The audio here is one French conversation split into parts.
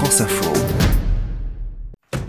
France Info.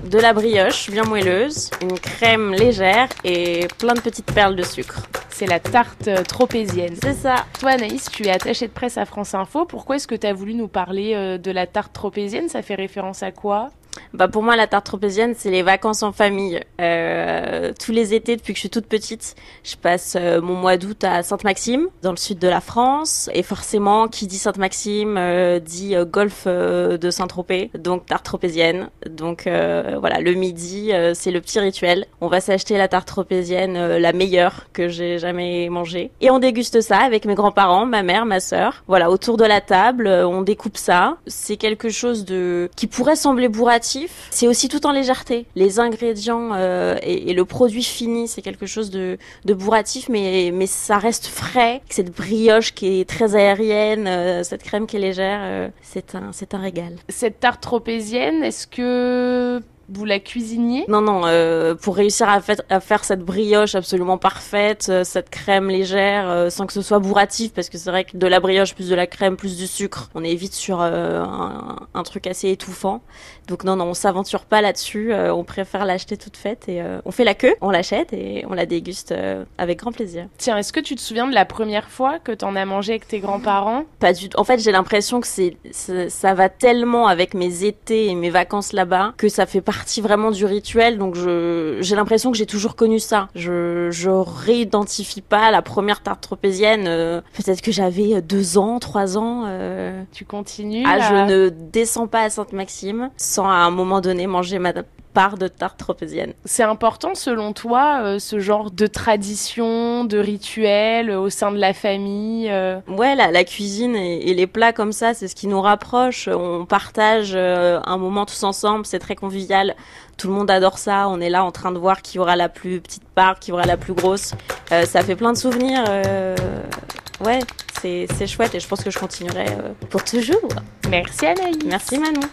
De la brioche bien moelleuse, une crème légère et plein de petites perles de sucre. C'est la tarte euh, tropézienne. C'est ça. Toi Anaïs, tu es attachée de presse à France Info. Pourquoi est-ce que tu as voulu nous parler euh, de la tarte tropézienne? Ça fait référence à quoi? Bah pour moi, la tarte tropézienne, c'est les vacances en famille. Euh, tous les étés, depuis que je suis toute petite, je passe euh, mon mois d'août à Sainte-Maxime, dans le sud de la France. Et forcément, qui dit Sainte-Maxime, euh, dit euh, de Saint-Tropez, donc tarte tropézienne. Donc voilà, le midi, c'est le petit rituel. On va s'acheter la tarte tropézienne, la meilleure que j'ai jamais mangée. Et on déguste ça avec mes grands-parents, ma mère, ma sœur. Voilà, autour de la table, on découpe ça. C'est quelque chose de qui pourrait sembler bourratif c'est aussi tout en légèreté. Les ingrédients euh, et, le produit fini, c'est quelque chose de, bourratif, mais, mais ça reste frais. Cette brioche qui est très aérienne, euh, cette crème qui est légère, euh, c'est un, c'est un régal. Cette tarte tropézienne, est-ce que vous la cuisiniez? Non, non, euh, pour réussir à, fait, à, faire cette brioche absolument parfaite, euh, cette crème légère, euh, sans que ce soit bourratif, parce que c'est vrai que de la brioche plus de la crème plus du sucre, on est vite sur un, un, truc assez étouffant. Donc non, non, on s'aventure pas là-dessus, on préfère l'acheter toute faite et on fait la queue, on l'achète et on la déguste avec grand plaisir. Tiens, est-ce que tu te souviens de la première fois que t'en as mangé avec tes grands-parents? Pas du tout. En fait, j'ai l'impression que c'est ça va tellement avec mes étés et mes vacances là-bas que ça fait partie partie vraiment du rituel, donc j'ai l'impression que j'ai toujours connu ça. Je, je réidentifie pas la première tarte tropézienne. Euh, Peut-être que j'avais deux ans, trois ans. Euh... Tu continues Ah, à... je ne descends pas à Sainte-Maxime sans à un moment donné manger ma part de tarte tropézienne. C'est important selon toi euh, ce genre de tradition, de rituel euh, au sein de la famille euh... Ouais, la, la cuisine et, et, les plats comme ça, c'est ce qui nous rapproche. On partage euh, un moment tous ensemble, c'est très convivial. Tout le monde adore ça. On est là en train de voir qui aura la plus petite part, qui aura la plus grosse. Euh, ça fait plein de souvenirs. Euh, ouais, c'est chouette et je pense que je continuerai pour toujours. Merci Anaïs. Merci Manon.